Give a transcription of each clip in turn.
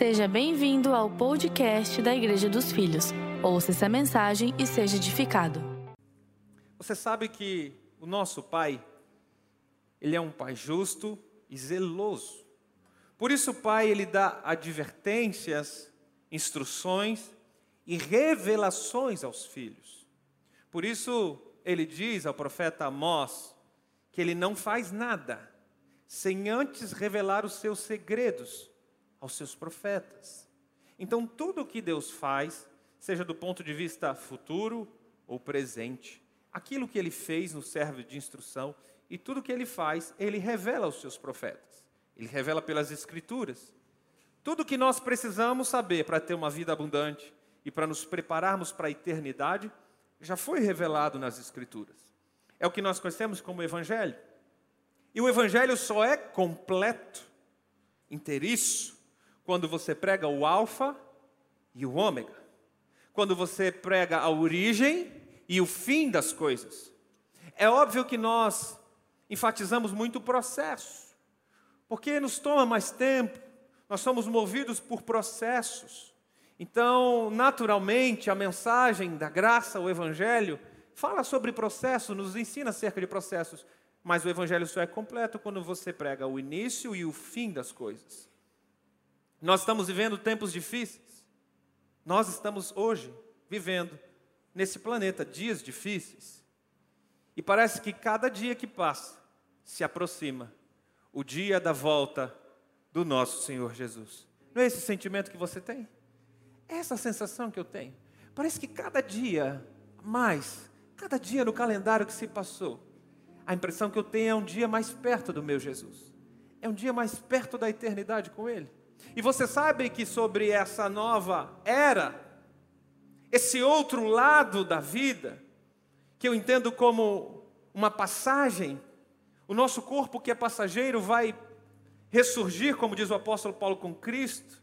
Seja bem-vindo ao podcast da Igreja dos Filhos. Ouça essa mensagem e seja edificado. Você sabe que o nosso Pai, Ele é um Pai justo e zeloso. Por isso o Pai, Ele dá advertências, instruções e revelações aos filhos. Por isso Ele diz ao profeta Amós que Ele não faz nada sem antes revelar os seus segredos aos seus profetas. Então, tudo o que Deus faz, seja do ponto de vista futuro ou presente, aquilo que ele fez nos serve de instrução e tudo que ele faz, ele revela aos seus profetas. Ele revela pelas escrituras. Tudo o que nós precisamos saber para ter uma vida abundante e para nos prepararmos para a eternidade, já foi revelado nas escrituras. É o que nós conhecemos como evangelho. E o evangelho só é completo, inteiriço, quando você prega o alfa e o ômega. Quando você prega a origem e o fim das coisas. É óbvio que nós enfatizamos muito o processo, porque nos toma mais tempo, nós somos movidos por processos. Então, naturalmente, a mensagem da graça, o Evangelho, fala sobre processo, nos ensina acerca de processos, mas o Evangelho só é completo quando você prega o início e o fim das coisas. Nós estamos vivendo tempos difíceis. Nós estamos hoje vivendo nesse planeta dias difíceis. E parece que cada dia que passa se aproxima o dia da volta do nosso Senhor Jesus. Não é esse sentimento que você tem? É essa sensação que eu tenho. Parece que cada dia mais, cada dia no calendário que se passou, a impressão que eu tenho é um dia mais perto do meu Jesus. É um dia mais perto da eternidade com Ele. E você sabe que sobre essa nova era, esse outro lado da vida, que eu entendo como uma passagem, o nosso corpo que é passageiro vai ressurgir, como diz o apóstolo Paulo, com Cristo.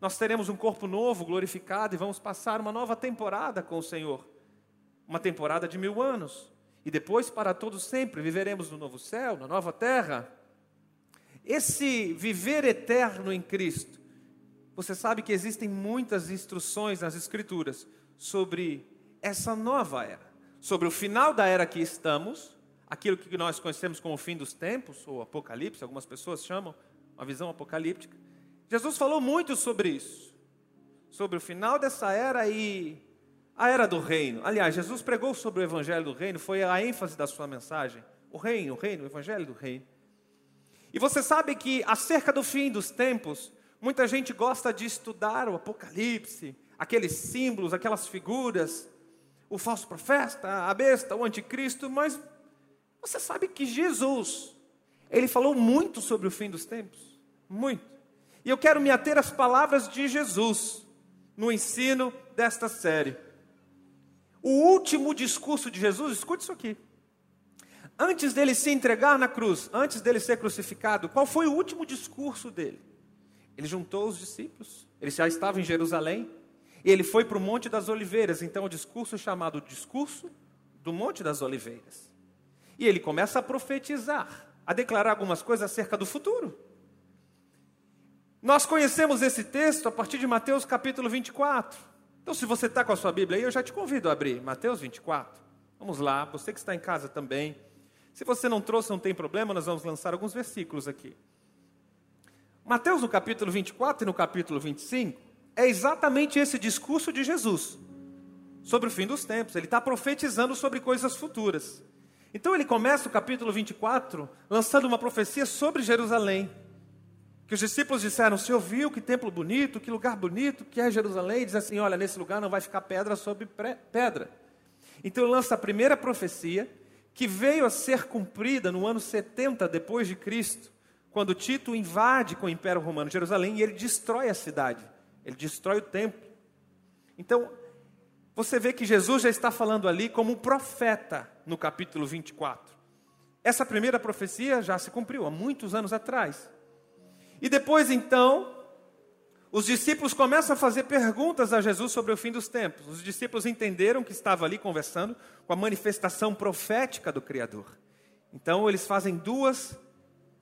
Nós teremos um corpo novo, glorificado, e vamos passar uma nova temporada com o Senhor. Uma temporada de mil anos. E depois, para todos sempre, viveremos no novo céu, na nova terra. Esse viver eterno em Cristo, você sabe que existem muitas instruções nas Escrituras sobre essa nova era, sobre o final da era que estamos, aquilo que nós conhecemos como o fim dos tempos, ou Apocalipse, algumas pessoas chamam, uma visão apocalíptica. Jesus falou muito sobre isso, sobre o final dessa era e a era do reino. Aliás, Jesus pregou sobre o evangelho do reino, foi a ênfase da sua mensagem. O reino, o reino, o evangelho do reino. E você sabe que acerca do fim dos tempos, muita gente gosta de estudar o Apocalipse, aqueles símbolos, aquelas figuras, o falso profeta, a besta, o anticristo, mas você sabe que Jesus, ele falou muito sobre o fim dos tempos, muito. E eu quero me ater às palavras de Jesus no ensino desta série. O último discurso de Jesus, escute isso aqui. Antes dele se entregar na cruz, antes dele ser crucificado, qual foi o último discurso dele? Ele juntou os discípulos, ele já estava em Jerusalém, e ele foi para o Monte das Oliveiras, então o discurso chamado Discurso do Monte das Oliveiras. E ele começa a profetizar, a declarar algumas coisas acerca do futuro. Nós conhecemos esse texto a partir de Mateus capítulo 24. Então, se você está com a sua Bíblia aí, eu já te convido a abrir Mateus 24. Vamos lá, você que está em casa também. Se você não trouxe, não tem problema, nós vamos lançar alguns versículos aqui. Mateus, no capítulo 24 e no capítulo 25, é exatamente esse discurso de Jesus sobre o fim dos tempos. Ele está profetizando sobre coisas futuras. Então ele começa o capítulo 24 lançando uma profecia sobre Jerusalém. Que os discípulos disseram: Você ouviu que templo bonito, que lugar bonito que é Jerusalém? E diz assim: Olha, nesse lugar não vai ficar pedra sobre pedra. Então ele lança a primeira profecia que veio a ser cumprida no ano 70 depois de Cristo, quando Tito invade com o Império Romano Jerusalém e ele destrói a cidade, ele destrói o templo. Então, você vê que Jesus já está falando ali como um profeta no capítulo 24. Essa primeira profecia já se cumpriu há muitos anos atrás. E depois então, os discípulos começam a fazer perguntas a Jesus sobre o fim dos tempos. Os discípulos entenderam que estava ali conversando com a manifestação profética do Criador. Então, eles fazem duas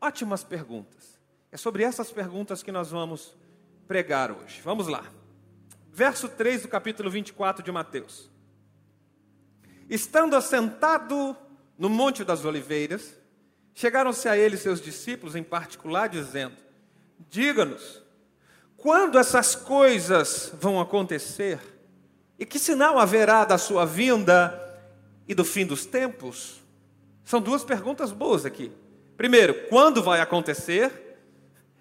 ótimas perguntas. É sobre essas perguntas que nós vamos pregar hoje. Vamos lá. Verso 3 do capítulo 24 de Mateus. Estando assentado no Monte das Oliveiras, chegaram-se a ele seus discípulos em particular, dizendo: Diga-nos, quando essas coisas vão acontecer? E que sinal haverá da sua vinda e do fim dos tempos? São duas perguntas boas aqui. Primeiro, quando vai acontecer?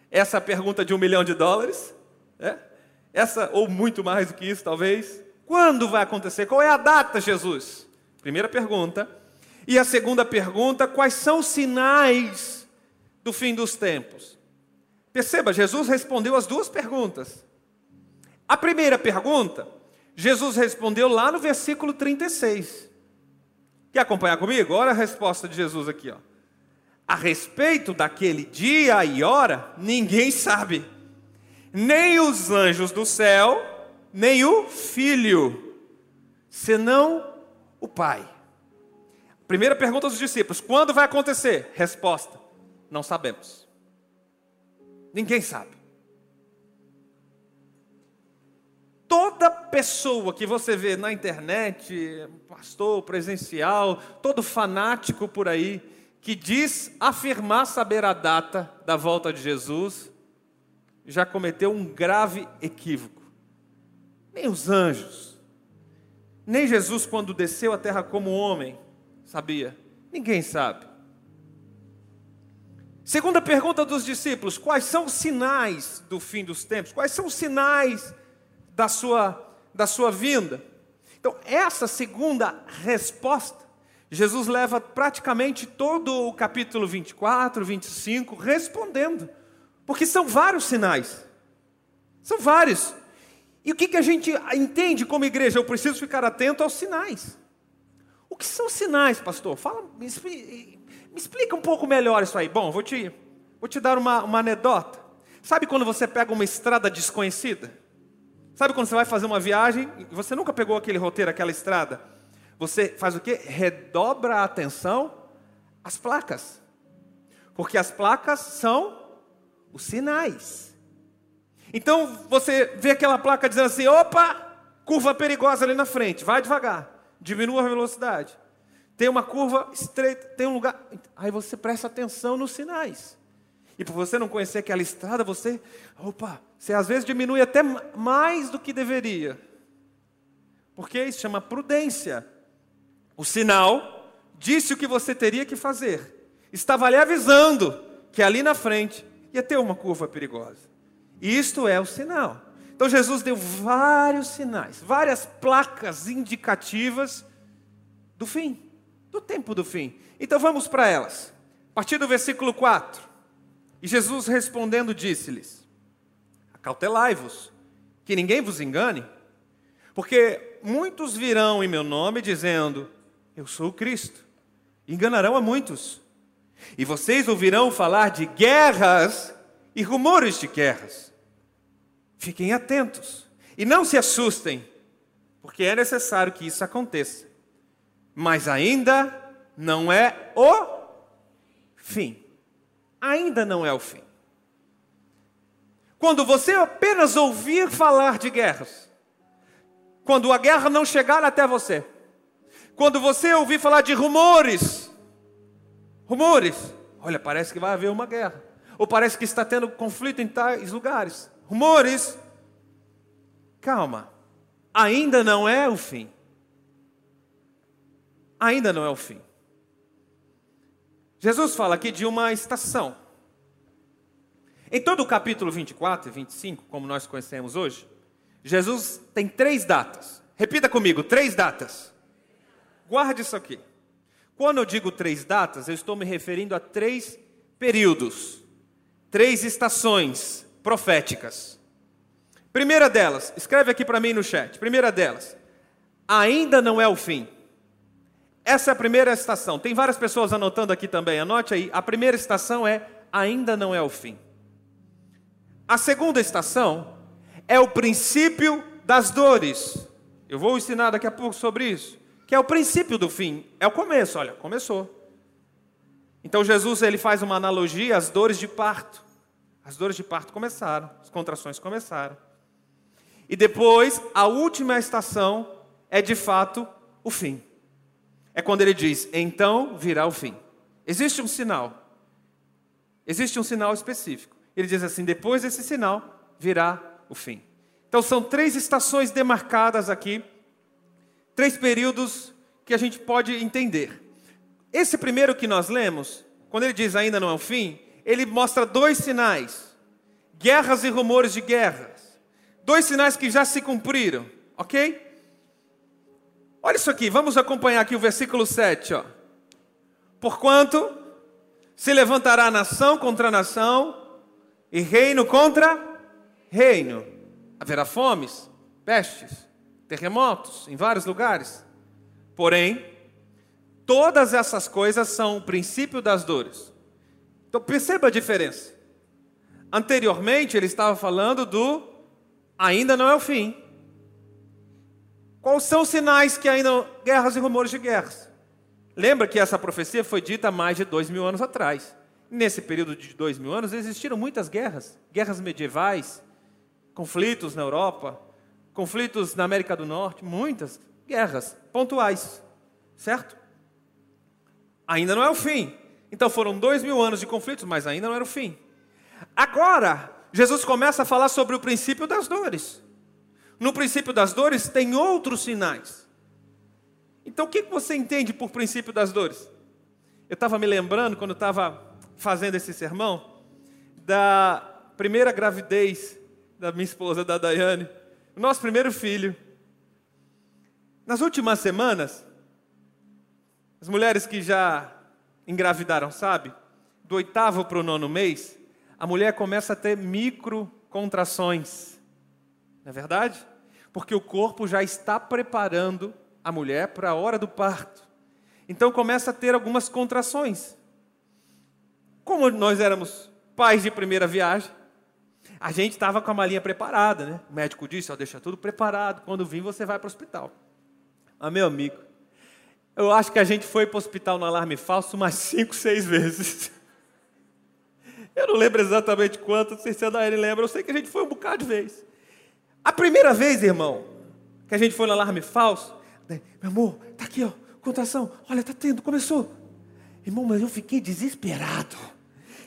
Essa pergunta de um milhão de dólares. É? Essa, ou muito mais do que isso, talvez. Quando vai acontecer? Qual é a data, Jesus? Primeira pergunta. E a segunda pergunta: quais são os sinais do fim dos tempos? Perceba, Jesus respondeu as duas perguntas. A primeira pergunta, Jesus respondeu lá no versículo 36. Quer acompanhar comigo? Olha a resposta de Jesus aqui, ó. A respeito daquele dia e hora, ninguém sabe, nem os anjos do céu, nem o filho, senão o Pai. Primeira pergunta dos discípulos: quando vai acontecer? Resposta: não sabemos. Ninguém sabe. Toda pessoa que você vê na internet, pastor presencial, todo fanático por aí, que diz afirmar saber a data da volta de Jesus, já cometeu um grave equívoco. Nem os anjos, nem Jesus, quando desceu à terra como homem, sabia. Ninguém sabe. Segunda pergunta dos discípulos: quais são os sinais do fim dos tempos? Quais são os sinais da sua, da sua vinda. Então, essa segunda resposta, Jesus leva praticamente todo o capítulo 24, 25 respondendo, porque são vários sinais. São vários. E o que, que a gente entende como igreja? Eu preciso ficar atento aos sinais. O que são sinais, pastor? Fala, me, explica, um pouco melhor isso aí. Bom, vou te, vou te dar uma, uma anedota. Sabe quando você pega uma estrada desconhecida? Sabe quando você vai fazer uma viagem e você nunca pegou aquele roteiro, aquela estrada? Você faz o quê? Redobra a atenção às placas. Porque as placas são os sinais. Então você vê aquela placa dizendo assim: opa, curva perigosa ali na frente, vai devagar, diminua a velocidade. Tem uma curva estreita, tem um lugar. Aí você presta atenção nos sinais. E por você não conhecer aquela estrada, você, opa, você às vezes diminui até mais do que deveria. Porque isso chama prudência. O sinal disse o que você teria que fazer. Estava ali avisando que ali na frente ia ter uma curva perigosa. E isto é o sinal. Então Jesus deu vários sinais, várias placas indicativas do fim, do tempo do fim. Então vamos para elas. A partir do versículo 4. E Jesus respondendo disse-lhes: Acautelai-vos, que ninguém vos engane, porque muitos virão em meu nome dizendo: Eu sou o Cristo. Enganarão a muitos. E vocês ouvirão falar de guerras e rumores de guerras. Fiquem atentos e não se assustem, porque é necessário que isso aconteça. Mas ainda não é o fim ainda não é o fim. Quando você apenas ouvir falar de guerras, quando a guerra não chegar até você, quando você ouvir falar de rumores, rumores, olha, parece que vai haver uma guerra, ou parece que está tendo conflito em tais lugares, rumores, calma, ainda não é o fim. Ainda não é o fim. Jesus fala aqui de uma estação. Em todo o capítulo 24 e 25, como nós conhecemos hoje, Jesus tem três datas. Repita comigo: três datas. Guarde isso aqui. Quando eu digo três datas, eu estou me referindo a três períodos, três estações proféticas. Primeira delas, escreve aqui para mim no chat. Primeira delas, ainda não é o fim. Essa é a primeira estação. Tem várias pessoas anotando aqui também. Anote aí. A primeira estação é ainda não é o fim. A segunda estação é o princípio das dores. Eu vou ensinar daqui a pouco sobre isso. Que é o princípio do fim. É o começo. Olha, começou. Então Jesus ele faz uma analogia às dores de parto. As dores de parto começaram, as contrações começaram. E depois, a última estação é de fato o fim. É quando ele diz: então virá o fim. Existe um sinal. Existe um sinal específico. Ele diz assim: depois desse sinal virá o fim. Então são três estações demarcadas aqui, três períodos que a gente pode entender. Esse primeiro que nós lemos, quando ele diz ainda não é o fim, ele mostra dois sinais: guerras e rumores de guerras. Dois sinais que já se cumpriram, ok? Olha isso aqui, vamos acompanhar aqui o versículo 7. Ó. Porquanto se levantará nação contra nação e reino contra reino. Haverá fomes, pestes, terremotos em vários lugares. Porém, todas essas coisas são o princípio das dores. Então perceba a diferença. Anteriormente ele estava falando do ainda não é o fim. Quais são os sinais que ainda guerras e rumores de guerras? Lembra que essa profecia foi dita há mais de dois mil anos atrás. Nesse período de dois mil anos existiram muitas guerras, guerras medievais, conflitos na Europa, conflitos na América do Norte, muitas guerras pontuais, certo? Ainda não é o fim. Então foram dois mil anos de conflitos, mas ainda não era o fim. Agora, Jesus começa a falar sobre o princípio das dores. No princípio das dores tem outros sinais. Então o que você entende por princípio das dores? Eu estava me lembrando, quando estava fazendo esse sermão, da primeira gravidez da minha esposa, da Daiane, o nosso primeiro filho. Nas últimas semanas, as mulheres que já engravidaram, sabe? Do oitavo para o nono mês, a mulher começa a ter micro contrações. Não é verdade? Porque o corpo já está preparando a mulher para a hora do parto. Então começa a ter algumas contrações. Como nós éramos pais de primeira viagem, a gente estava com a malinha preparada, né? O médico disse: ó, deixa tudo preparado, quando vir você vai para o hospital. Ah, meu amigo, eu acho que a gente foi para o hospital no alarme falso umas cinco, seis vezes. Eu não lembro exatamente quanto, não sei se a Daiane lembra, eu sei que a gente foi um bocado de vez. A primeira vez, irmão, que a gente foi no alarme falso, meu amor, tá aqui, ó, contração, olha, tá tendo, começou. Irmão, mas eu fiquei desesperado.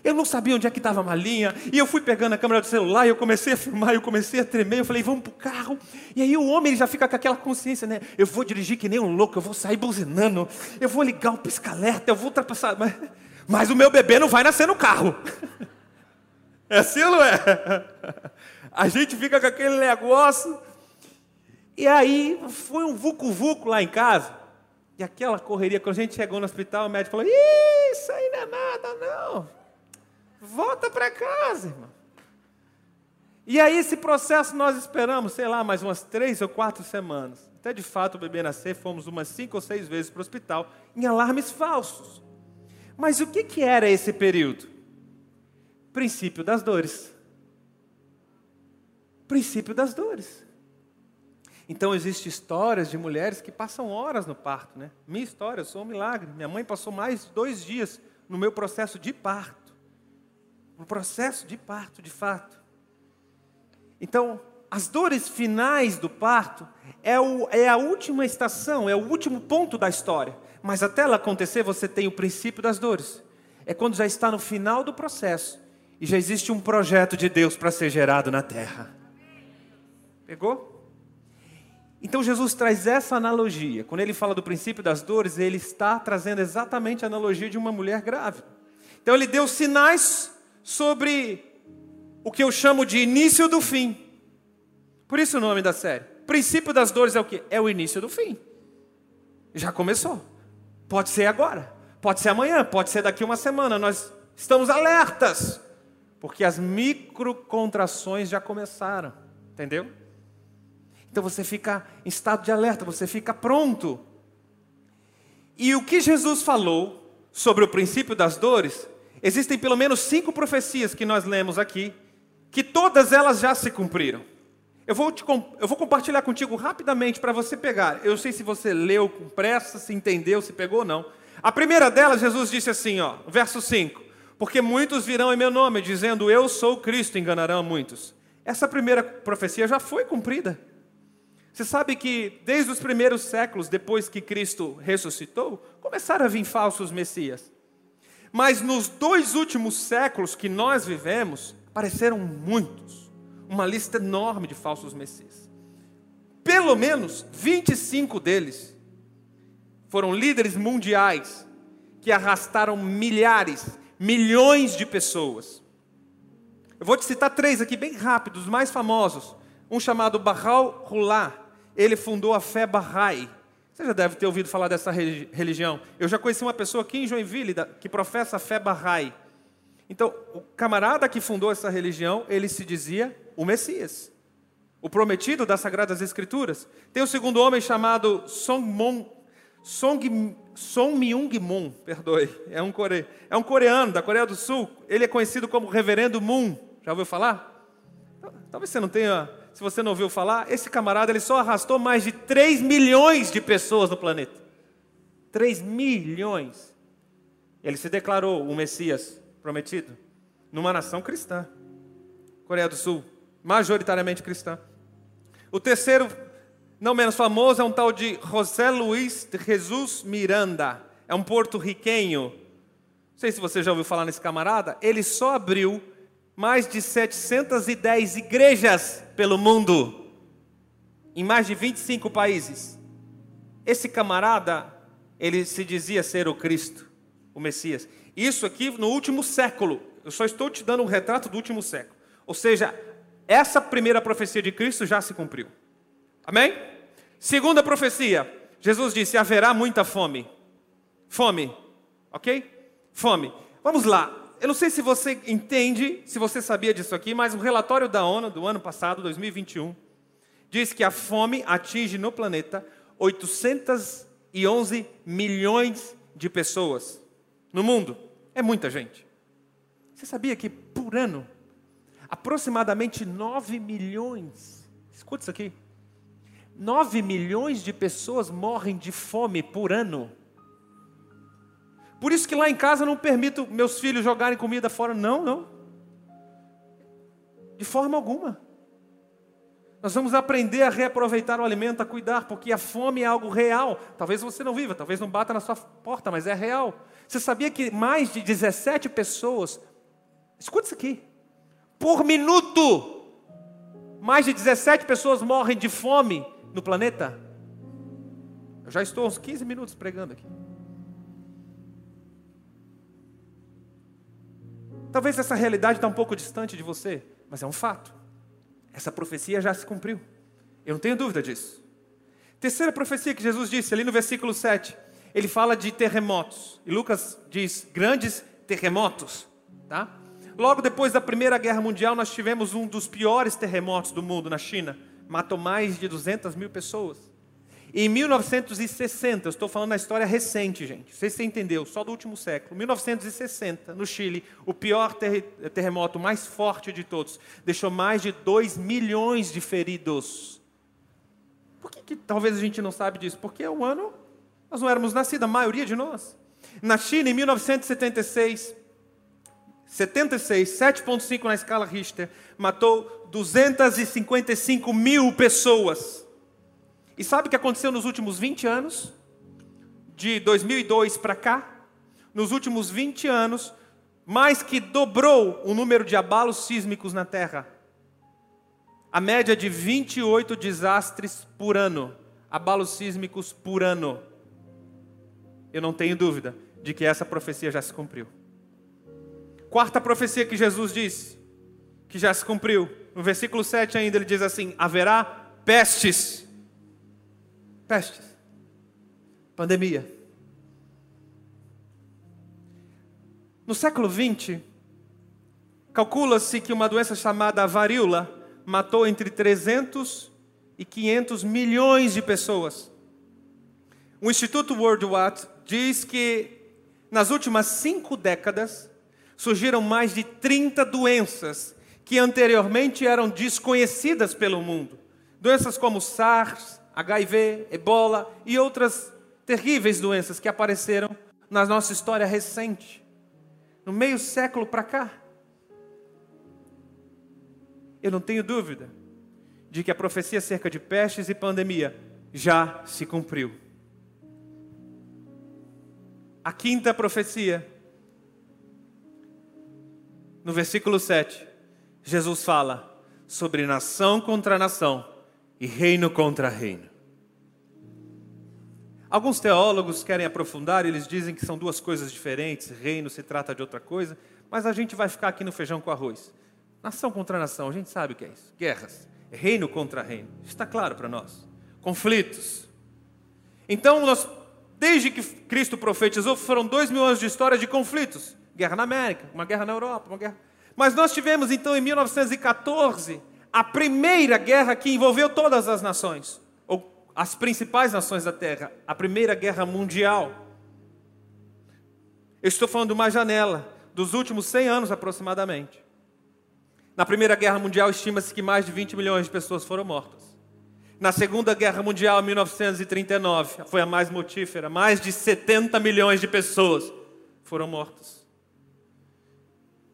Eu não sabia onde é que estava a malinha, e eu fui pegando a câmera do celular, e eu comecei a filmar, eu comecei a tremer, eu falei, vamos pro carro. E aí o homem ele já fica com aquela consciência, né? Eu vou dirigir que nem um louco, eu vou sair buzinando, eu vou ligar o pisca-alerta, eu vou ultrapassar. Mas, mas o meu bebê não vai nascer no carro. É assim ou não é? A gente fica com aquele negócio. E aí foi um vucu-vucu lá em casa. E aquela correria, quando a gente chegou no hospital, o médico falou: Isso aí não é nada, não. Volta para casa, irmão. E aí, esse processo nós esperamos, sei lá, mais umas três ou quatro semanas. Até de fato o bebê nascer, fomos umas cinco ou seis vezes para o hospital, em alarmes falsos. Mas o que, que era esse período? Princípio das dores. Princípio das dores. Então existem histórias de mulheres que passam horas no parto, né? Minha história, eu sou um milagre. Minha mãe passou mais dois dias no meu processo de parto um processo de parto, de fato. Então, as dores finais do parto é, o, é a última estação, é o último ponto da história. Mas até ela acontecer, você tem o princípio das dores. É quando já está no final do processo e já existe um projeto de Deus para ser gerado na terra. Pegou? Então Jesus traz essa analogia. Quando ele fala do princípio das dores, ele está trazendo exatamente a analogia de uma mulher grávida. Então ele deu sinais sobre o que eu chamo de início do fim. Por isso o nome da série. Princípio das dores é o que? É o início do fim. Já começou. Pode ser agora, pode ser amanhã, pode ser daqui uma semana. Nós estamos alertas, porque as microcontrações já começaram, entendeu? Então você fica em estado de alerta, você fica pronto. E o que Jesus falou sobre o princípio das dores Existem pelo menos cinco profecias que nós lemos aqui, que todas elas já se cumpriram. Eu vou, te, eu vou compartilhar contigo rapidamente para você pegar. Eu sei se você leu com pressa, se entendeu, se pegou ou não. A primeira delas, Jesus disse assim, ó, verso 5: Porque muitos virão em meu nome, dizendo eu sou Cristo, enganarão muitos. Essa primeira profecia já foi cumprida. Você sabe que desde os primeiros séculos, depois que Cristo ressuscitou, começaram a vir falsos messias. Mas nos dois últimos séculos que nós vivemos, apareceram muitos. Uma lista enorme de falsos messias. Pelo menos 25 deles foram líderes mundiais que arrastaram milhares, milhões de pessoas. Eu vou te citar três aqui bem rápidos, os mais famosos. Um chamado Bahal Rullah, ele fundou a fé Bahá'í. Você já deve ter ouvido falar dessa religião. Eu já conheci uma pessoa aqui em Joinville que professa a fé Bahá'í. Então, o camarada que fundou essa religião, ele se dizia o Messias, o prometido das Sagradas Escrituras. Tem o segundo homem chamado Song Mon, Song, Song Myung Moon, perdoe, é um, core, é um coreano da Coreia do Sul. Ele é conhecido como Reverendo Moon. Já ouviu falar? Talvez você não tenha se você não ouviu falar, esse camarada ele só arrastou mais de 3 milhões de pessoas no planeta. 3 milhões. Ele se declarou o Messias prometido numa nação cristã. Coreia do Sul, majoritariamente cristã. O terceiro, não menos famoso, é um tal de José Luiz Jesus Miranda. É um porto-riquenho. Não sei se você já ouviu falar nesse camarada. Ele só abriu mais de 710 igrejas pelo mundo, em mais de 25 países. Esse camarada, ele se dizia ser o Cristo, o Messias. Isso aqui no último século. Eu só estou te dando um retrato do último século. Ou seja, essa primeira profecia de Cristo já se cumpriu. Amém? Segunda profecia. Jesus disse: haverá muita fome. Fome. Ok? Fome. Vamos lá eu não sei se você entende, se você sabia disso aqui, mas o relatório da ONU do ano passado, 2021, diz que a fome atinge no planeta 811 milhões de pessoas no mundo. É muita gente. Você sabia que por ano, aproximadamente 9 milhões, escuta isso aqui, 9 milhões de pessoas morrem de fome por ano. Por isso que lá em casa eu não permito meus filhos jogarem comida fora. Não, não. De forma alguma. Nós vamos aprender a reaproveitar o alimento, a cuidar, porque a fome é algo real. Talvez você não viva, talvez não bata na sua porta, mas é real. Você sabia que mais de 17 pessoas, escuta isso aqui, por minuto, mais de 17 pessoas morrem de fome no planeta? Eu já estou uns 15 minutos pregando aqui. Talvez essa realidade está um pouco distante de você, mas é um fato. Essa profecia já se cumpriu. Eu não tenho dúvida disso. Terceira profecia que Jesus disse ali no versículo 7, ele fala de terremotos. E Lucas diz grandes terremotos, tá? Logo depois da Primeira Guerra Mundial, nós tivemos um dos piores terremotos do mundo na China. Matou mais de 200 mil pessoas. Em 1960, estou falando da história recente, gente. Não sei se você entendeu, só do último século. 1960, no Chile, o pior ter terremoto mais forte de todos, deixou mais de 2 milhões de feridos. Por que, que talvez a gente não sabe disso? Porque é um ano, nós não éramos nascidos, a maioria de nós. Na China, em 1976, 76, 7,5 na escala Richter, matou 255 mil pessoas. E sabe o que aconteceu nos últimos 20 anos? De 2002 para cá? Nos últimos 20 anos, mais que dobrou o número de abalos sísmicos na Terra. A média de 28 desastres por ano, abalos sísmicos por ano. Eu não tenho dúvida de que essa profecia já se cumpriu. Quarta profecia que Jesus disse, que já se cumpriu. No versículo 7 ainda ele diz assim: haverá pestes pestes, pandemia. No século XX, calcula-se que uma doença chamada varíola matou entre 300 e 500 milhões de pessoas. O Instituto World Watch diz que nas últimas cinco décadas surgiram mais de 30 doenças que anteriormente eram desconhecidas pelo mundo. Doenças como SARS, HIV, ebola e outras terríveis doenças que apareceram na nossa história recente. no meio século para cá. Eu não tenho dúvida de que a profecia acerca de pestes e pandemia já se cumpriu. A quinta profecia, no versículo 7, Jesus fala sobre nação contra nação e reino contra reino. Alguns teólogos querem aprofundar, eles dizem que são duas coisas diferentes, reino se trata de outra coisa, mas a gente vai ficar aqui no feijão com arroz. Nação contra nação, a gente sabe o que é isso. Guerras, reino contra reino. Está claro para nós. Conflitos. Então, nós, desde que Cristo profetizou, foram dois mil anos de história de conflitos. Guerra na América, uma guerra na Europa, uma guerra. Mas nós tivemos então em 1914 a primeira guerra que envolveu todas as nações as principais nações da Terra, a Primeira Guerra Mundial. Eu estou falando de uma janela dos últimos 100 anos aproximadamente. Na Primeira Guerra Mundial, estima-se que mais de 20 milhões de pessoas foram mortas. Na Segunda Guerra Mundial, 1939, foi a mais mortífera, mais de 70 milhões de pessoas foram mortas.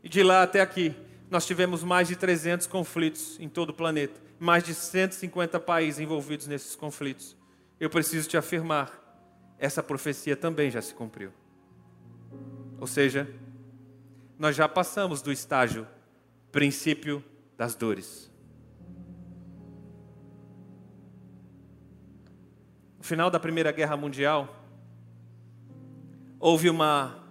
E de lá até aqui, nós tivemos mais de 300 conflitos em todo o planeta mais de 150 países envolvidos nesses conflitos. Eu preciso te afirmar, essa profecia também já se cumpriu. Ou seja, nós já passamos do estágio princípio das dores. No final da Primeira Guerra Mundial, houve uma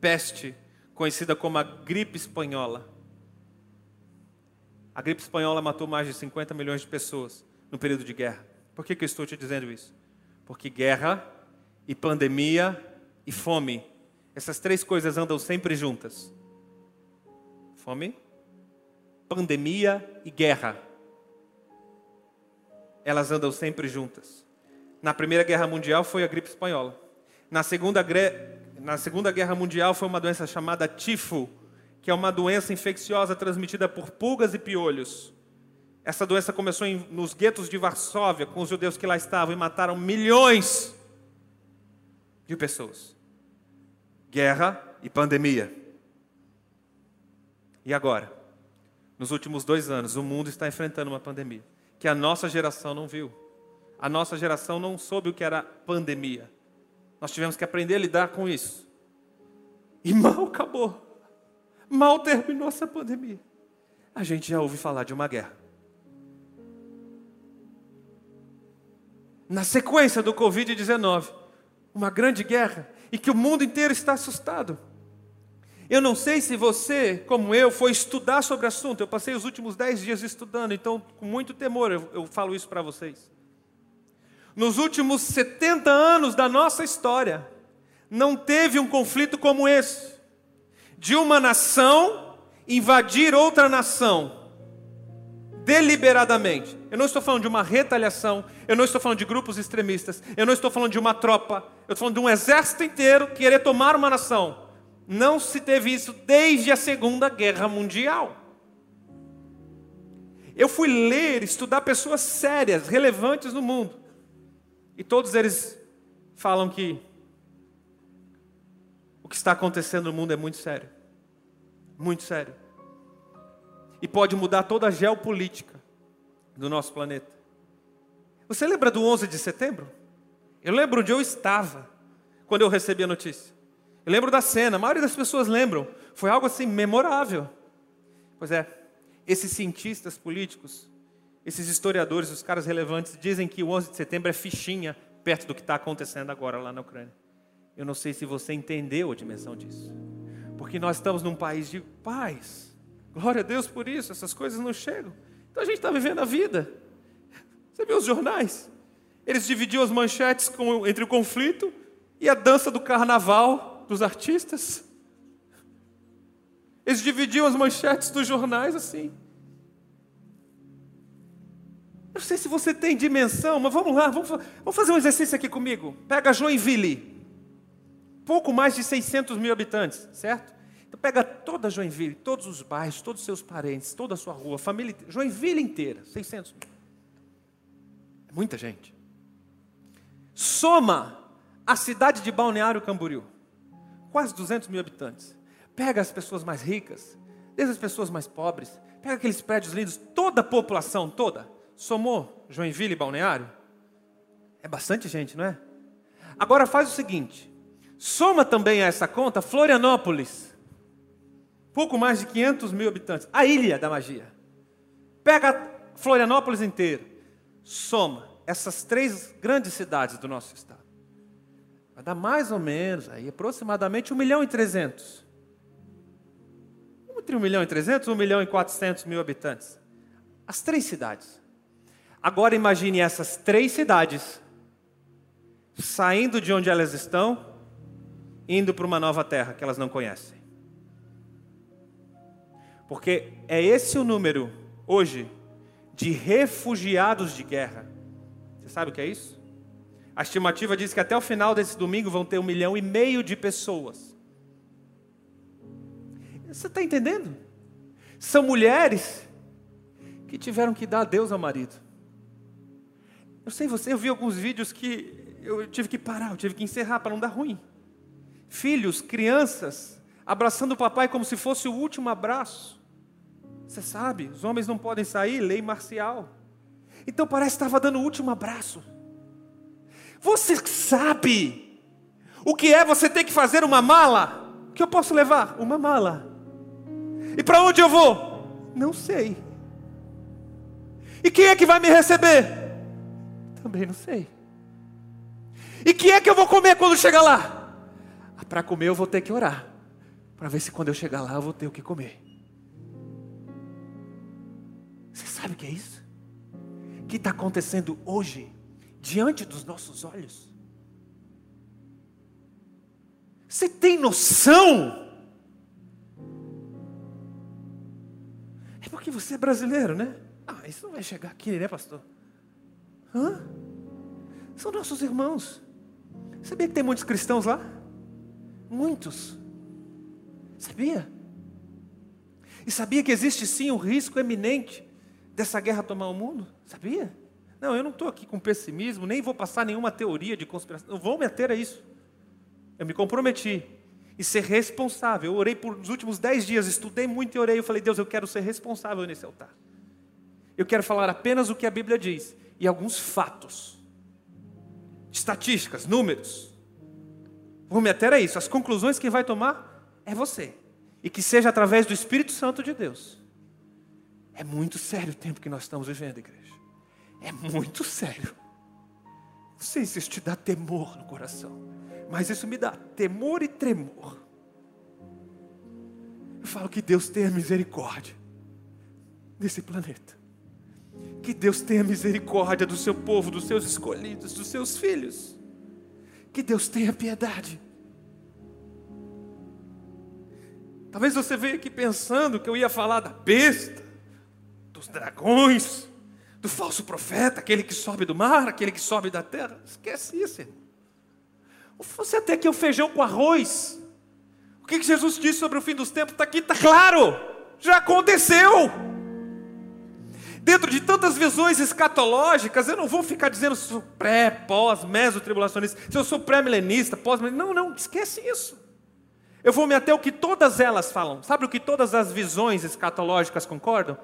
peste conhecida como a gripe espanhola. A gripe espanhola matou mais de 50 milhões de pessoas no período de guerra. Por que, que eu estou te dizendo isso? Porque guerra e pandemia e fome, essas três coisas andam sempre juntas. Fome, pandemia e guerra. Elas andam sempre juntas. Na Primeira Guerra Mundial foi a gripe espanhola. Na Segunda, na segunda Guerra Mundial foi uma doença chamada tifo, que é uma doença infecciosa transmitida por pulgas e piolhos. Essa doença começou em, nos guetos de Varsóvia, com os judeus que lá estavam, e mataram milhões de pessoas. Guerra e pandemia. E agora? Nos últimos dois anos, o mundo está enfrentando uma pandemia que a nossa geração não viu. A nossa geração não soube o que era pandemia. Nós tivemos que aprender a lidar com isso. E mal acabou. Mal terminou essa pandemia. A gente já ouve falar de uma guerra. Na sequência do Covid-19, uma grande guerra e que o mundo inteiro está assustado. Eu não sei se você, como eu, foi estudar sobre o assunto. Eu passei os últimos dez dias estudando, então, com muito temor, eu, eu falo isso para vocês. Nos últimos 70 anos da nossa história, não teve um conflito como esse de uma nação invadir outra nação deliberadamente. Eu não estou falando de uma retaliação, eu não estou falando de grupos extremistas, eu não estou falando de uma tropa, eu estou falando de um exército inteiro querer tomar uma nação. Não se teve isso desde a Segunda Guerra Mundial. Eu fui ler, estudar pessoas sérias, relevantes no mundo, e todos eles falam que que está acontecendo no mundo é muito sério. Muito sério. E pode mudar toda a geopolítica do nosso planeta. Você lembra do 11 de setembro? Eu lembro onde eu estava quando eu recebi a notícia. Eu lembro da cena, a maioria das pessoas lembram. Foi algo assim memorável. Pois é, esses cientistas políticos, esses historiadores, os caras relevantes, dizem que o 11 de setembro é fichinha perto do que está acontecendo agora lá na Ucrânia. Eu não sei se você entendeu a dimensão disso. Porque nós estamos num país de paz. Glória a Deus por isso, essas coisas não chegam. Então a gente está vivendo a vida. Você viu os jornais? Eles dividiam as manchetes com, entre o conflito e a dança do carnaval dos artistas. Eles dividiam as manchetes dos jornais assim. Eu não sei se você tem dimensão, mas vamos lá, vamos, vamos fazer um exercício aqui comigo. Pega Joinville pouco mais de 600 mil habitantes, certo? Então pega toda Joinville, todos os bairros, todos os seus parentes, toda a sua rua, família, Joinville inteira, 600 mil. É muita gente. Soma a cidade de Balneário Camboriú, quase 200 mil habitantes. Pega as pessoas mais ricas, desde as pessoas mais pobres, pega aqueles prédios lindos, toda a população, toda. Somou Joinville e Balneário? É bastante gente, não é? Agora faz o seguinte: soma também a essa conta Florianópolis, pouco mais de 500 mil habitantes, a ilha da magia. Pega Florianópolis inteiro, soma essas três grandes cidades do nosso estado. Vai dar mais ou menos, aí aproximadamente 1 milhão e 300. Entre 1 milhão e 300 e 1 milhão e 400 mil habitantes. As três cidades. Agora imagine essas três cidades saindo de onde elas estão, indo para uma nova terra que elas não conhecem. Porque é esse o número, hoje, de refugiados de guerra. Você sabe o que é isso? A estimativa diz que até o final desse domingo vão ter um milhão e meio de pessoas. Você está entendendo? São mulheres que tiveram que dar adeus ao marido. Eu sei você, eu vi alguns vídeos que eu tive que parar, eu tive que encerrar para não dar ruim. Filhos, crianças, abraçando o papai como se fosse o último abraço. Você sabe, os homens não podem sair, lei marcial. Então parece que estava dando o último abraço. Você sabe o que é você ter que fazer uma mala? O que eu posso levar? Uma mala. E para onde eu vou? Não sei. E quem é que vai me receber? Também não sei. E quem é que eu vou comer quando chegar lá? Para comer eu vou ter que orar. Para ver se quando eu chegar lá eu vou ter o que comer. Você sabe o que é isso? O que está acontecendo hoje, diante dos nossos olhos? Você tem noção? É porque você é brasileiro, né? Ah, isso não vai chegar aqui, né, pastor? Hã? São nossos irmãos. Sabia que tem muitos cristãos lá? Muitos. Sabia? E sabia que existe sim um risco eminente dessa guerra tomar o mundo? Sabia? Não, eu não estou aqui com pessimismo, nem vou passar nenhuma teoria de conspiração. Não vou me ater a isso. Eu me comprometi e ser responsável. Eu orei por os últimos dez dias, estudei muito e orei. Eu falei, Deus, eu quero ser responsável nesse altar. Eu quero falar apenas o que a Bíblia diz e alguns fatos, estatísticas, números. Vou me ater a isso. As conclusões que vai tomar é você. E que seja através do Espírito Santo de Deus. É muito sério o tempo que nós estamos vivendo, igreja. É muito sério. Não sei se isso te dá temor no coração, mas isso me dá temor e tremor. Eu falo que Deus tenha misericórdia desse planeta. Que Deus tenha misericórdia do seu povo, dos seus escolhidos, dos seus filhos. Que Deus tenha piedade. Talvez você veja aqui pensando que eu ia falar da besta, dos dragões, do falso profeta, aquele que sobe do mar, aquele que sobe da terra. Esquece isso, irmão. Você até que o feijão com arroz. O que Jesus disse sobre o fim dos tempos está aqui, está claro. Já aconteceu. Dentro de tantas visões escatológicas, eu não vou ficar dizendo se eu sou pré, pós, meso tribulacionista, se eu sou pré-milenista, pós-milenista. Não, não, esquece isso. Eu vou me até o que todas elas falam. Sabe o que todas as visões escatológicas concordam?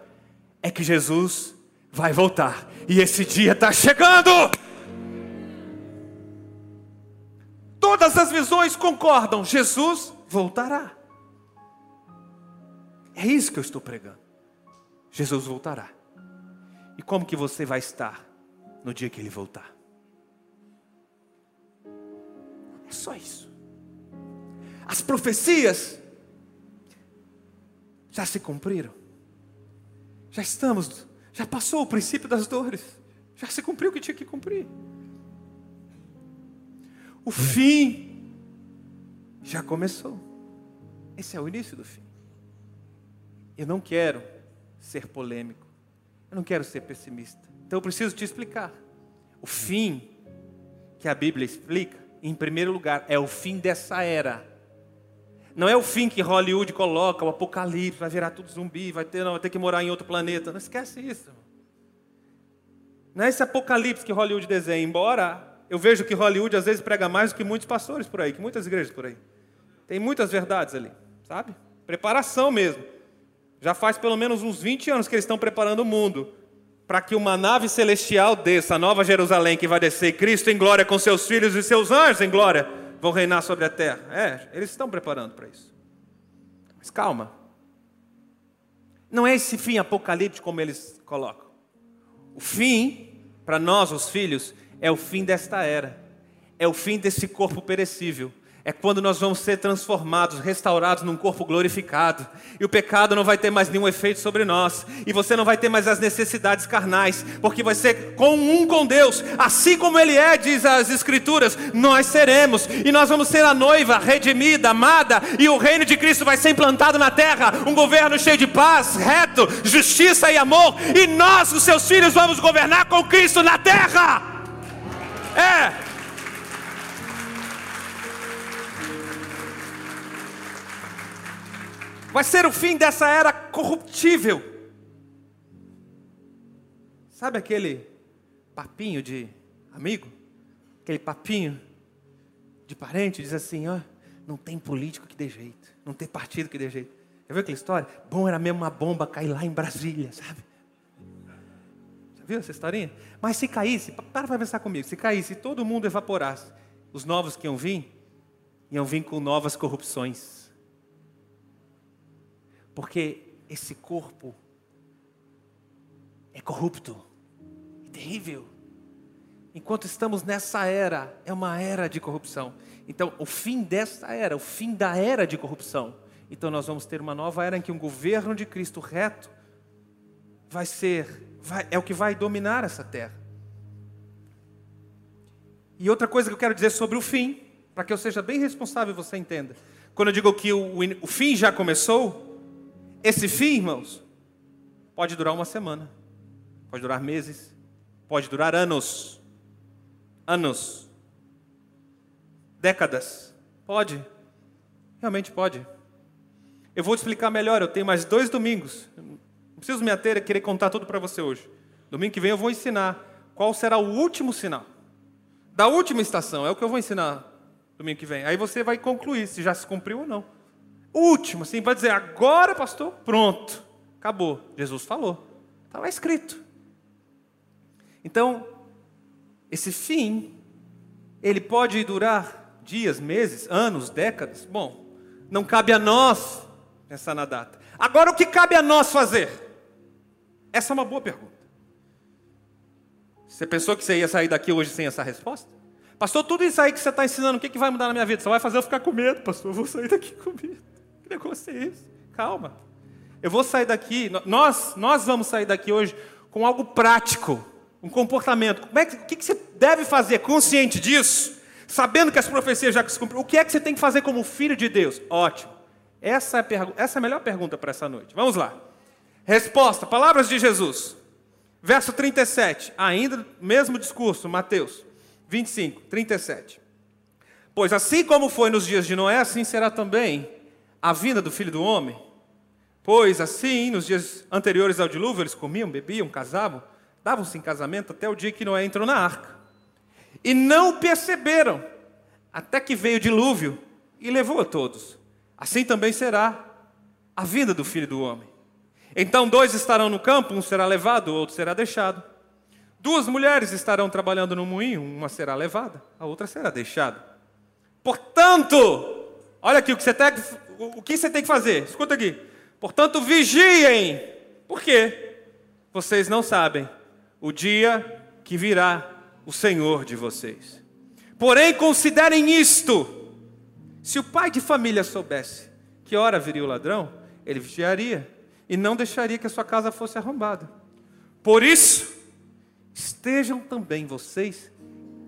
é que Jesus vai voltar. E esse dia está chegando. Todas as visões concordam: Jesus voltará. É isso que eu estou pregando. Jesus voltará. E como que você vai estar no dia que ele voltar? É só isso. As profecias já se cumpriram. Já estamos, já passou o princípio das dores, já se cumpriu o que tinha que cumprir. O fim já começou. Esse é o início do fim. Eu não quero ser polêmico, eu não quero ser pessimista. Então eu preciso te explicar. O fim que a Bíblia explica, em primeiro lugar, é o fim dessa era não é o fim que Hollywood coloca, o apocalipse, vai virar tudo zumbi, vai ter, não, vai ter que morar em outro planeta. Não esquece isso. Não é esse apocalipse que Hollywood desenha, embora eu vejo que Hollywood às vezes prega mais do que muitos pastores por aí, que muitas igrejas por aí. Tem muitas verdades ali. sabe? Preparação mesmo. Já faz pelo menos uns 20 anos que eles estão preparando o mundo para que uma nave celestial desça, a nova Jerusalém que vai descer, Cristo em glória com seus filhos e seus anjos em glória, vão reinar sobre a terra. É, eles estão preparando para isso. Mas calma. Não é esse fim apocalíptico como eles colocam. O fim, para nós, os filhos, é o fim desta era. É o fim desse corpo perecível é quando nós vamos ser transformados, restaurados num corpo glorificado. E o pecado não vai ter mais nenhum efeito sobre nós. E você não vai ter mais as necessidades carnais, porque vai ser com um com Deus, assim como Ele é, diz as Escrituras, nós seremos. E nós vamos ser a noiva redimida, amada, e o reino de Cristo vai ser implantado na terra um governo cheio de paz, reto, justiça e amor. E nós, os seus filhos, vamos governar com Cristo na terra. É. Vai ser o fim dessa era corruptível. Sabe aquele papinho de amigo? Aquele papinho de parente, diz assim, ó, não tem político que dê jeito, não tem partido que dê jeito. Já viu aquela história? Bom era mesmo uma bomba cair lá em Brasília, sabe? Já viu essa historinha? Mas se caísse, para para pensar comigo, se caísse e todo mundo evaporasse, os novos que iam vir, iam vir com novas corrupções porque esse corpo é corrupto, é terrível. Enquanto estamos nessa era, é uma era de corrupção. Então, o fim dessa era, o fim da era de corrupção. Então, nós vamos ter uma nova era em que um governo de Cristo reto vai ser, vai, é o que vai dominar essa terra. E outra coisa que eu quero dizer sobre o fim, para que eu seja bem responsável e você entenda. Quando eu digo que o, o fim já começou, esse fim, irmãos, pode durar uma semana, pode durar meses, pode durar anos, anos, décadas, pode, realmente pode. Eu vou te explicar melhor, eu tenho mais dois domingos, não preciso me ater a querer contar tudo para você hoje. Domingo que vem eu vou ensinar qual será o último sinal, da última estação, é o que eu vou ensinar domingo que vem. Aí você vai concluir se já se cumpriu ou não último, assim, para dizer, agora, pastor, pronto, acabou. Jesus falou, estava escrito. Então, esse fim, ele pode durar dias, meses, anos, décadas. Bom, não cabe a nós pensar na data. Agora, o que cabe a nós fazer? Essa é uma boa pergunta. Você pensou que você ia sair daqui hoje sem essa resposta? Pastor, tudo isso aí que você está ensinando, o que, que vai mudar na minha vida? Só vai fazer eu ficar com medo, pastor. Eu vou sair daqui com medo. Que negócio é esse? Calma. Eu vou sair daqui, nós, nós vamos sair daqui hoje com algo prático, um comportamento. Como é que, o que você deve fazer consciente disso? Sabendo que as profecias já se cumpriram, o que é que você tem que fazer como filho de Deus? Ótimo. Essa é a, essa é a melhor pergunta para essa noite. Vamos lá. Resposta: Palavras de Jesus. Verso 37, ainda mesmo discurso, Mateus 25, 37. Pois assim como foi nos dias de Noé, assim será também a vinda do filho do homem? Pois assim, nos dias anteriores ao dilúvio, eles comiam, bebiam, casavam, davam-se em casamento até o dia que Noé entrou na arca. E não perceberam, até que veio o dilúvio e levou a todos. Assim também será a vinda do filho do homem. Então dois estarão no campo, um será levado, o outro será deixado. Duas mulheres estarão trabalhando no moinho, uma será levada, a outra será deixada. Portanto, olha aqui o que você o que você tem que fazer? Escuta aqui. Portanto, vigiem. Por quê? Vocês não sabem o dia que virá o Senhor de vocês. Porém, considerem isto: se o pai de família soubesse que hora viria o ladrão, ele vigiaria e não deixaria que a sua casa fosse arrombada. Por isso, estejam também vocês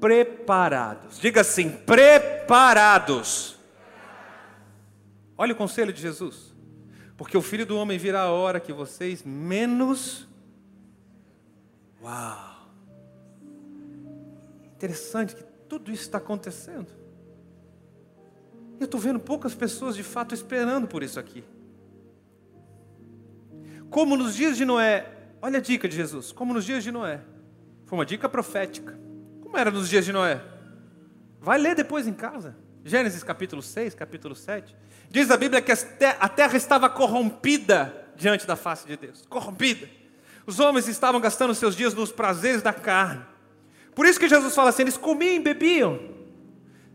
preparados. Diga assim: preparados Olha o conselho de Jesus. Porque o filho do homem virá a hora que vocês menos. Uau! Interessante que tudo isso está acontecendo. Eu estou vendo poucas pessoas de fato esperando por isso aqui. Como nos dias de Noé, olha a dica de Jesus, como nos dias de Noé. Foi uma dica profética. Como era nos dias de Noé? Vai ler depois em casa. Gênesis capítulo 6, capítulo 7. Diz a Bíblia que a terra estava corrompida diante da face de Deus corrompida. Os homens estavam gastando seus dias nos prazeres da carne. Por isso que Jesus fala assim: eles comiam e bebiam.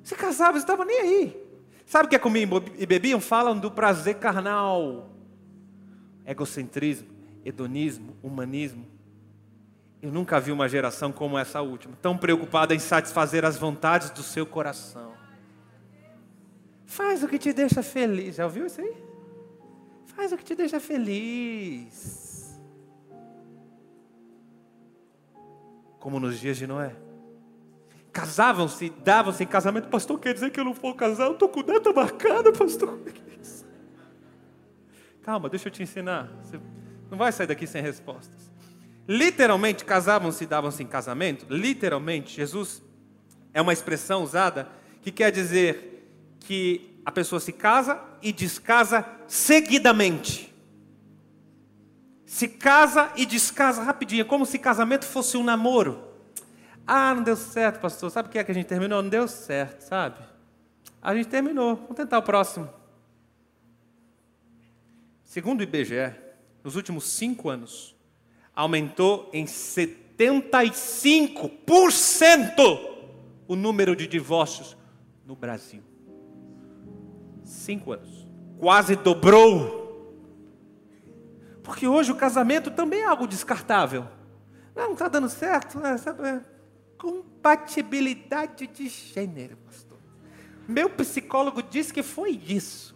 Se casavam, estavam nem aí. Sabe o que é comiam e bebiam? Falam do prazer carnal, egocentrismo, hedonismo, humanismo. Eu nunca vi uma geração como essa última, tão preocupada em satisfazer as vontades do seu coração. Faz o que te deixa feliz. Já ouviu isso aí? Faz o que te deixa feliz. Como nos dias de Noé. Casavam-se, davam-se em casamento. Pastor, quer dizer que eu não vou casar? Eu estou com data marcada, pastor. Calma, deixa eu te ensinar. Você não vai sair daqui sem respostas. Literalmente, casavam-se e davam-se em casamento. Literalmente, Jesus é uma expressão usada que quer dizer que a pessoa se casa e descasa seguidamente. Se casa e descasa rapidinho, como se casamento fosse um namoro. Ah, não deu certo, pastor. Sabe o que é que a gente terminou? Não deu certo, sabe? A gente terminou. Vamos tentar o próximo. Segundo o IBGE, nos últimos cinco anos, aumentou em 75% o número de divórcios no Brasil. Cinco anos. Quase dobrou. Porque hoje o casamento também é algo descartável. Não, está dando certo. Né? Sabe? Compatibilidade de gênero, pastor. Meu psicólogo disse que foi isso.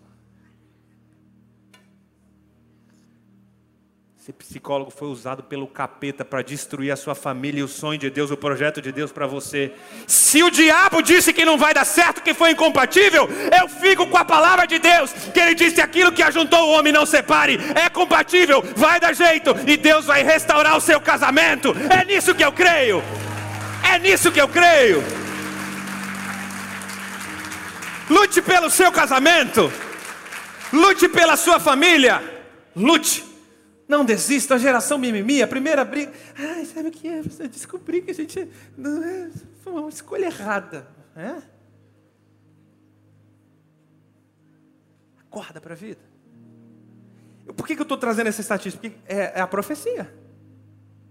Esse psicólogo foi usado pelo capeta para destruir a sua família e o sonho de Deus, o projeto de Deus para você. Se o diabo disse que não vai dar certo, que foi incompatível, eu fico com a palavra de Deus, que ele disse aquilo que ajuntou o homem não separe, é compatível, vai dar jeito e Deus vai restaurar o seu casamento. É nisso que eu creio. É nisso que eu creio. Lute pelo seu casamento. Lute pela sua família. Lute não desista, a geração mimimi, a primeira briga. Ai, sabe o que é? Você que a gente. Não é, foi uma escolha errada. É? Acorda para a vida. Por que, que eu estou trazendo essa estatística? Porque é, é, a profecia.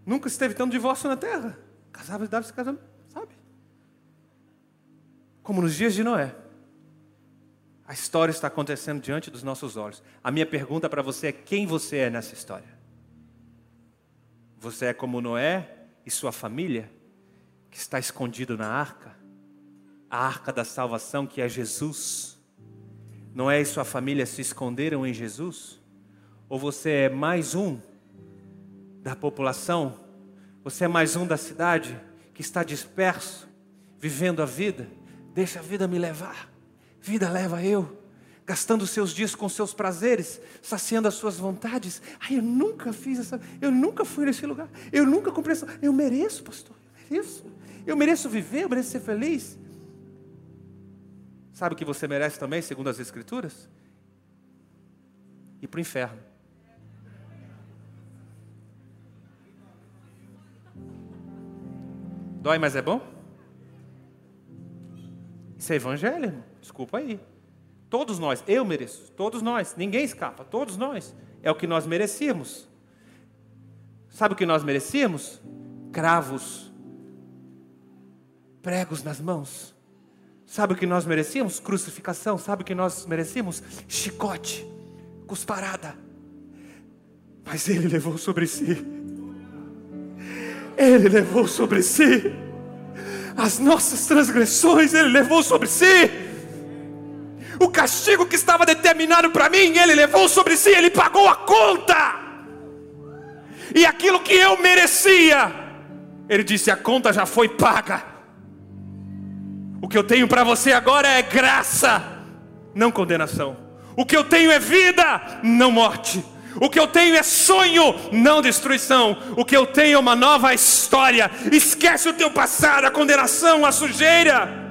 Nunca esteve tanto divórcio na terra. Casava e dava se casando, sabe? Como nos dias de Noé. A história está acontecendo diante dos nossos olhos. A minha pergunta para você é: quem você é nessa história? Você é como Noé e sua família, que está escondido na arca, a arca da salvação que é Jesus. Noé e sua família se esconderam em Jesus? Ou você é mais um da população? Você é mais um da cidade que está disperso, vivendo a vida? Deixa a vida me levar. Vida leva eu, gastando seus dias com seus prazeres, saciando as suas vontades. Ai, eu nunca fiz essa, eu nunca fui nesse lugar, eu nunca comprei essa. Eu mereço, pastor, eu mereço. Eu mereço viver, eu mereço ser feliz. Sabe o que você merece também, segundo as Escrituras? Ir para o inferno. Dói, mas é bom? Isso é evangelho, irmão. Desculpa aí. Todos nós, eu mereço, todos nós, ninguém escapa, todos nós. É o que nós merecíamos. Sabe o que nós merecíamos? Cravos, pregos nas mãos. Sabe o que nós merecíamos? Crucificação. Sabe o que nós merecíamos? Chicote, cusparada. Mas Ele levou sobre si. Ele levou sobre si as nossas transgressões, Ele levou sobre si o castigo que estava determinado para mim, ele levou sobre si, ele pagou a conta. E aquilo que eu merecia, ele disse: a conta já foi paga. O que eu tenho para você agora é graça, não condenação. O que eu tenho é vida, não morte. O que eu tenho é sonho, não destruição. O que eu tenho é uma nova história. Esquece o teu passado, a condenação, a sujeira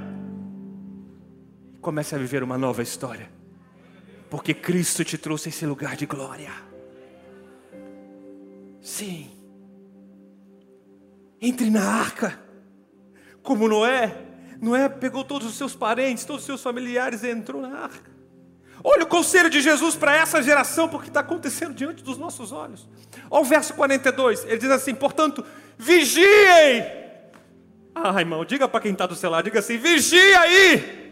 comece a viver uma nova história. Porque Cristo te trouxe esse lugar de glória. Sim. Entre na arca, como Noé, Noé pegou todos os seus parentes, todos os seus familiares e entrou na arca. Olha o conselho de Jesus para essa geração, porque está acontecendo diante dos nossos olhos. Olha o verso 42, ele diz assim: portanto, vigiem. Ah, irmão, diga para quem está do seu lado, diga assim: vigia aí.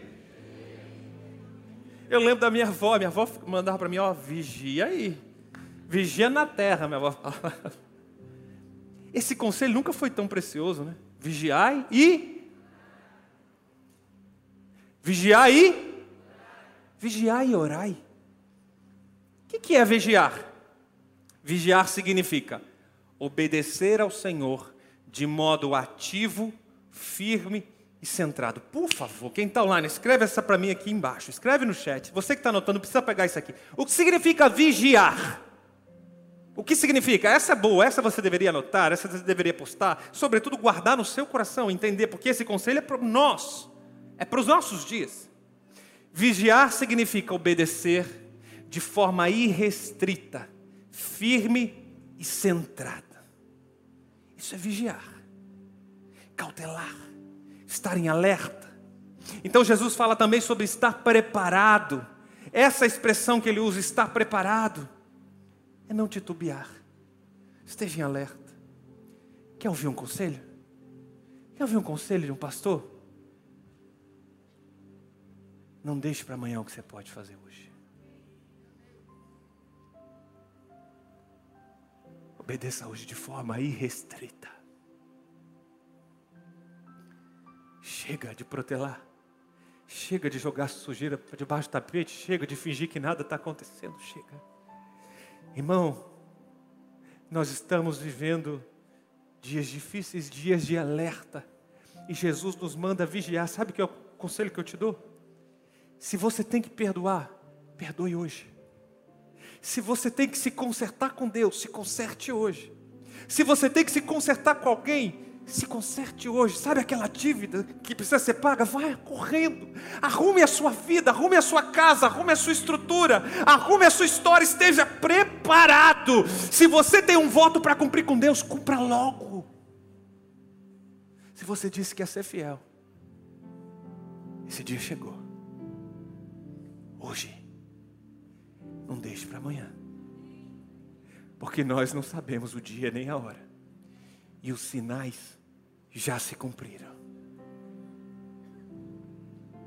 Eu lembro da minha avó, minha avó mandava para mim: ó, vigia aí. Vigia na terra, minha avó falava. Esse conselho nunca foi tão precioso, né? Vigiai e. Vigiai e Vigiai e orai. O que é vigiar? Vigiar significa obedecer ao Senhor de modo ativo, firme e centrado. Por favor, quem está online, escreve essa para mim aqui embaixo. Escreve no chat. Você que está anotando, precisa pegar isso aqui. O que significa vigiar? O que significa? Essa é boa, essa você deveria anotar, essa você deveria postar. Sobretudo, guardar no seu coração, entender, porque esse conselho é para nós, é para os nossos dias. Vigiar significa obedecer de forma irrestrita, firme e centrada. Isso é vigiar, cautelar, estar em alerta. Então Jesus fala também sobre estar preparado. Essa expressão que ele usa, estar preparado, é não titubear. Esteja em alerta. Quer ouvir um conselho? Quer ouvir um conselho de um pastor? Não deixe para amanhã o que você pode fazer hoje. Obedeça hoje de forma irrestrita. Chega de protelar. Chega de jogar sujeira debaixo do tapete. Chega de fingir que nada está acontecendo. Chega. Irmão, nós estamos vivendo dias difíceis, dias de alerta. E Jesus nos manda vigiar. Sabe que é o conselho que eu te dou? Se você tem que perdoar, perdoe hoje. Se você tem que se consertar com Deus, se conserte hoje. Se você tem que se consertar com alguém, se conserte hoje. Sabe aquela dívida que precisa ser paga? Vai correndo. Arrume a sua vida, arrume a sua casa, arrume a sua estrutura, arrume a sua história, esteja preparado. Se você tem um voto para cumprir com Deus, cumpra logo. Se você disse que ia ser fiel, esse dia chegou hoje. Não deixe para amanhã. Porque nós não sabemos o dia nem a hora. E os sinais já se cumpriram.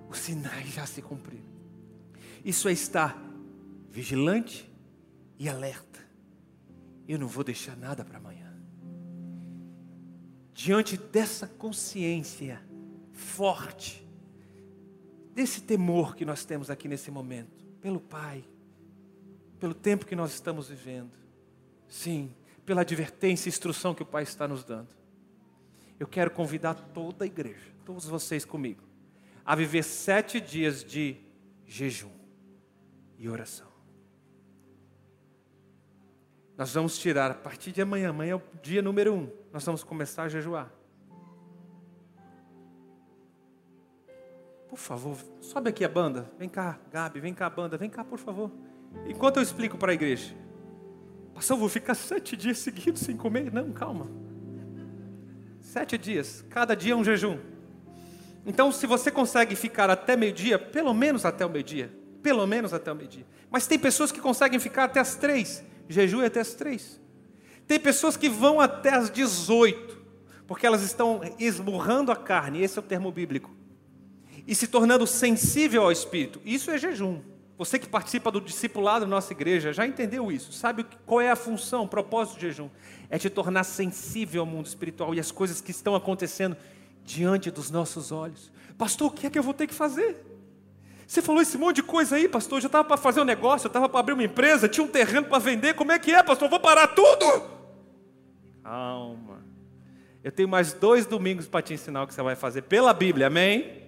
Os sinais já se cumpriram. Isso é estar vigilante e alerta. Eu não vou deixar nada para amanhã. Diante dessa consciência forte, desse temor que nós temos aqui nesse momento, pelo Pai, pelo tempo que nós estamos vivendo, sim, pela advertência e instrução que o Pai está nos dando. Eu quero convidar toda a igreja, todos vocês comigo, a viver sete dias de jejum e oração. Nós vamos tirar a partir de amanhã, amanhã é o dia número um, nós vamos começar a jejuar. Por favor, sobe aqui a banda. Vem cá, Gabi, vem cá a banda, vem cá, por favor. Enquanto eu explico para a igreja. Pastor, vou ficar sete dias seguidos sem comer? Não, calma. Sete dias, cada dia é um jejum. Então, se você consegue ficar até meio-dia, pelo menos até o meio-dia. Pelo menos até o meio-dia. Mas tem pessoas que conseguem ficar até as três. Jejum é até as três. Tem pessoas que vão até as 18, porque elas estão esmurrando a carne. Esse é o termo bíblico e se tornando sensível ao Espírito. Isso é jejum. Você que participa do discipulado da nossa igreja já entendeu isso, sabe qual é a função, o propósito do jejum? É te tornar sensível ao mundo espiritual e às coisas que estão acontecendo diante dos nossos olhos. Pastor, o que é que eu vou ter que fazer? Você falou esse monte de coisa aí, pastor. Eu já estava para fazer um negócio, eu estava para abrir uma empresa, tinha um terreno para vender. Como é que é, pastor? Eu vou parar tudo? Calma. Eu tenho mais dois domingos para te ensinar o que você vai fazer pela Bíblia, amém?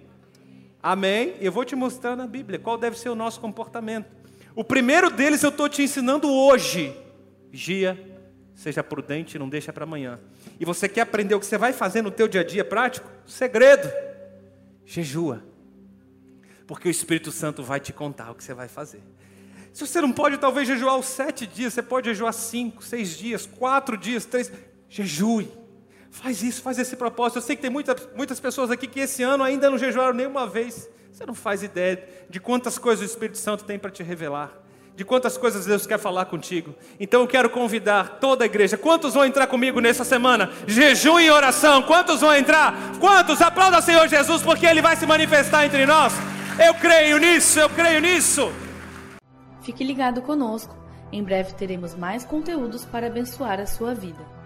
Amém? Eu vou te mostrar na Bíblia qual deve ser o nosso comportamento. O primeiro deles eu estou te ensinando hoje. Vigia, seja prudente, não deixa para amanhã. E você quer aprender o que você vai fazer no teu dia a dia prático? Segredo. Jejua. Porque o Espírito Santo vai te contar o que você vai fazer. Se você não pode talvez jejuar os sete dias, você pode jejuar cinco, seis dias, quatro dias, três. Jejue. Faz isso, faz esse propósito. Eu sei que tem muitas, muitas pessoas aqui que esse ano ainda não jejuaram nenhuma vez. Você não faz ideia de quantas coisas o Espírito Santo tem para te revelar de quantas coisas Deus quer falar contigo. Então eu quero convidar toda a igreja. Quantos vão entrar comigo nessa semana? Jejum e oração. Quantos vão entrar? Quantos? Aplauda o Senhor Jesus, porque Ele vai se manifestar entre nós. Eu creio nisso, eu creio nisso. Fique ligado conosco. Em breve teremos mais conteúdos para abençoar a sua vida.